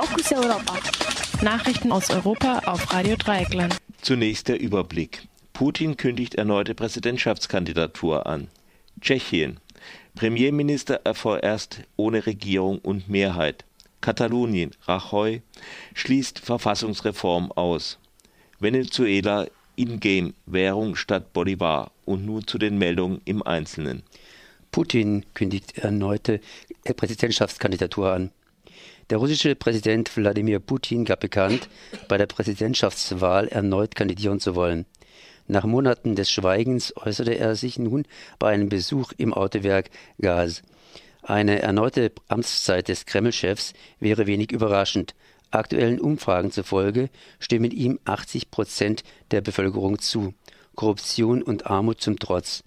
Fokus Europa. Nachrichten aus Europa auf Radio Dreieckland. Zunächst der Überblick. Putin kündigt erneute Präsidentschaftskandidatur an. Tschechien. Premierminister vorerst ohne Regierung und Mehrheit. Katalonien. Rajoy schließt Verfassungsreform aus. Venezuela Ingame-Währung statt Bolivar. Und nun zu den Meldungen im Einzelnen. Putin kündigt erneute Präsidentschaftskandidatur an. Der russische Präsident Wladimir Putin gab bekannt, bei der Präsidentschaftswahl erneut kandidieren zu wollen. Nach Monaten des Schweigens äußerte er sich nun bei einem Besuch im Autowerk Gaz. Eine erneute Amtszeit des Kreml-Chefs wäre wenig überraschend. Aktuellen Umfragen zufolge stimmen ihm 80 Prozent der Bevölkerung zu. Korruption und Armut zum Trotz.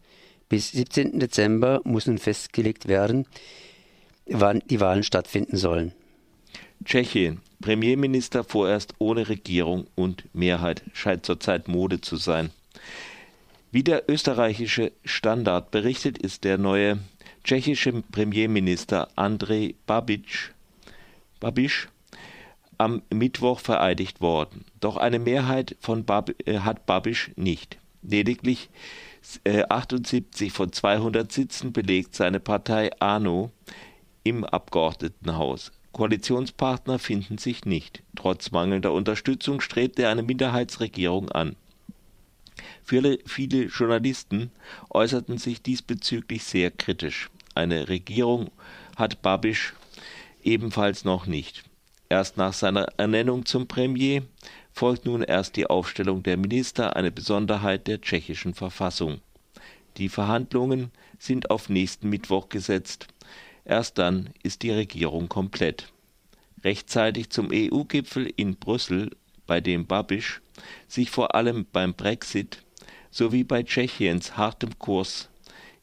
Bis 17. Dezember muss nun festgelegt werden, wann die Wahlen stattfinden sollen. Tschechien. Premierminister vorerst ohne Regierung und Mehrheit scheint zurzeit Mode zu sein. Wie der österreichische Standard berichtet, ist der neue tschechische Premierminister Andrej Babiš, Babiš am Mittwoch vereidigt worden. Doch eine Mehrheit von Bab äh, hat Babiš nicht. Lediglich äh, 78 von 200 Sitzen belegt seine Partei ANO im Abgeordnetenhaus. Koalitionspartner finden sich nicht. Trotz mangelnder Unterstützung strebt er eine Minderheitsregierung an. Viele, viele Journalisten äußerten sich diesbezüglich sehr kritisch. Eine Regierung hat Babisch ebenfalls noch nicht. Erst nach seiner Ernennung zum Premier folgt nun erst die Aufstellung der Minister, eine Besonderheit der tschechischen Verfassung. Die Verhandlungen sind auf nächsten Mittwoch gesetzt. Erst dann ist die Regierung komplett. Rechtzeitig zum EU-Gipfel in Brüssel, bei dem Babiš sich vor allem beim Brexit sowie bei Tschechiens hartem Kurs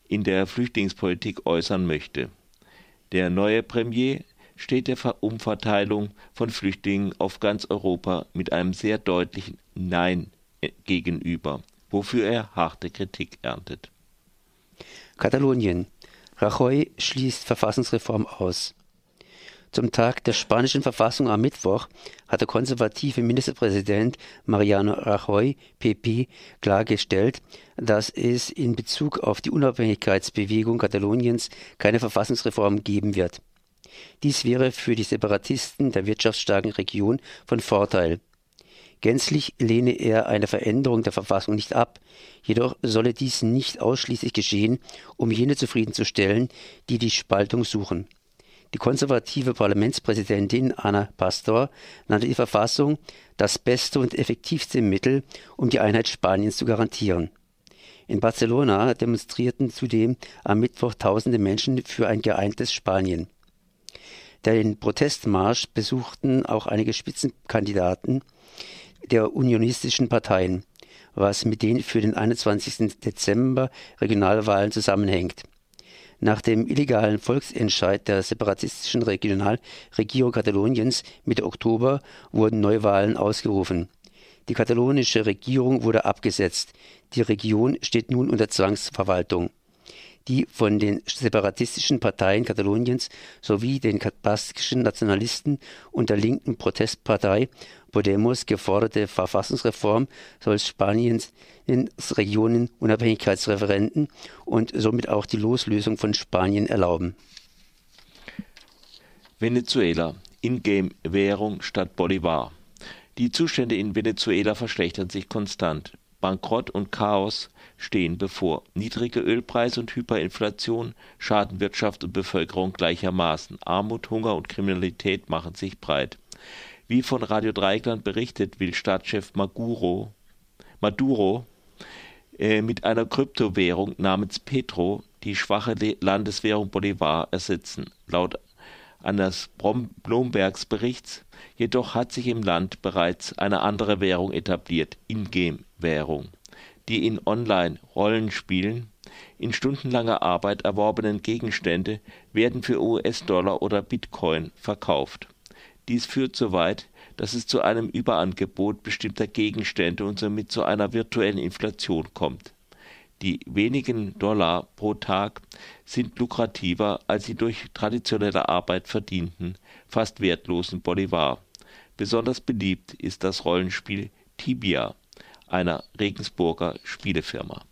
in der Flüchtlingspolitik äußern möchte. Der neue Premier steht der Umverteilung von Flüchtlingen auf ganz Europa mit einem sehr deutlichen Nein gegenüber, wofür er harte Kritik erntet. Katalonien. Rajoy schließt Verfassungsreform aus. Zum Tag der spanischen Verfassung am Mittwoch hat der konservative Ministerpräsident Mariano Rajoy PP klargestellt, dass es in Bezug auf die Unabhängigkeitsbewegung Kataloniens keine Verfassungsreform geben wird. Dies wäre für die Separatisten der wirtschaftsstarken Region von Vorteil. Gänzlich lehne er eine Veränderung der Verfassung nicht ab, jedoch solle dies nicht ausschließlich geschehen, um jene zufriedenzustellen, die die Spaltung suchen. Die konservative Parlamentspräsidentin Anna Pastor nannte die Verfassung das beste und effektivste Mittel, um die Einheit Spaniens zu garantieren. In Barcelona demonstrierten zudem am Mittwoch tausende Menschen für ein geeintes Spanien. Den Protestmarsch besuchten auch einige Spitzenkandidaten der unionistischen Parteien, was mit den für den 21. Dezember Regionalwahlen zusammenhängt. Nach dem illegalen Volksentscheid der separatistischen Regionalregierung Kataloniens Mitte Oktober wurden Neuwahlen ausgerufen. Die katalonische Regierung wurde abgesetzt. Die Region steht nun unter Zwangsverwaltung die von den separatistischen Parteien Kataloniens sowie den baskischen Nationalisten und der linken Protestpartei Podemos geforderte Verfassungsreform soll Spaniens Regionen Unabhängigkeitsreferenten und somit auch die Loslösung von Spanien erlauben. Venezuela. Ingame-Währung statt Bolivar. Die Zustände in Venezuela verschlechtern sich konstant. Bankrott und Chaos stehen bevor. Niedrige Ölpreise und Hyperinflation schaden Wirtschaft und Bevölkerung gleichermaßen. Armut, Hunger und Kriminalität machen sich breit. Wie von Radio Dreieckland berichtet, will Staatschef Maduro, Maduro äh, mit einer Kryptowährung namens Petro die schwache Landeswährung Bolivar ersetzen. Laut eines Blombergs Berichts jedoch hat sich im Land bereits eine andere Währung etabliert, Ingame-Währung die in Online-Rollenspielen in stundenlanger Arbeit erworbenen Gegenstände werden für US-Dollar oder Bitcoin verkauft. Dies führt so weit, dass es zu einem Überangebot bestimmter Gegenstände und somit zu einer virtuellen Inflation kommt. Die wenigen Dollar pro Tag sind lukrativer als die durch traditionelle Arbeit verdienten, fast wertlosen Bolivar. Besonders beliebt ist das Rollenspiel Tibia einer Regensburger Spielefirma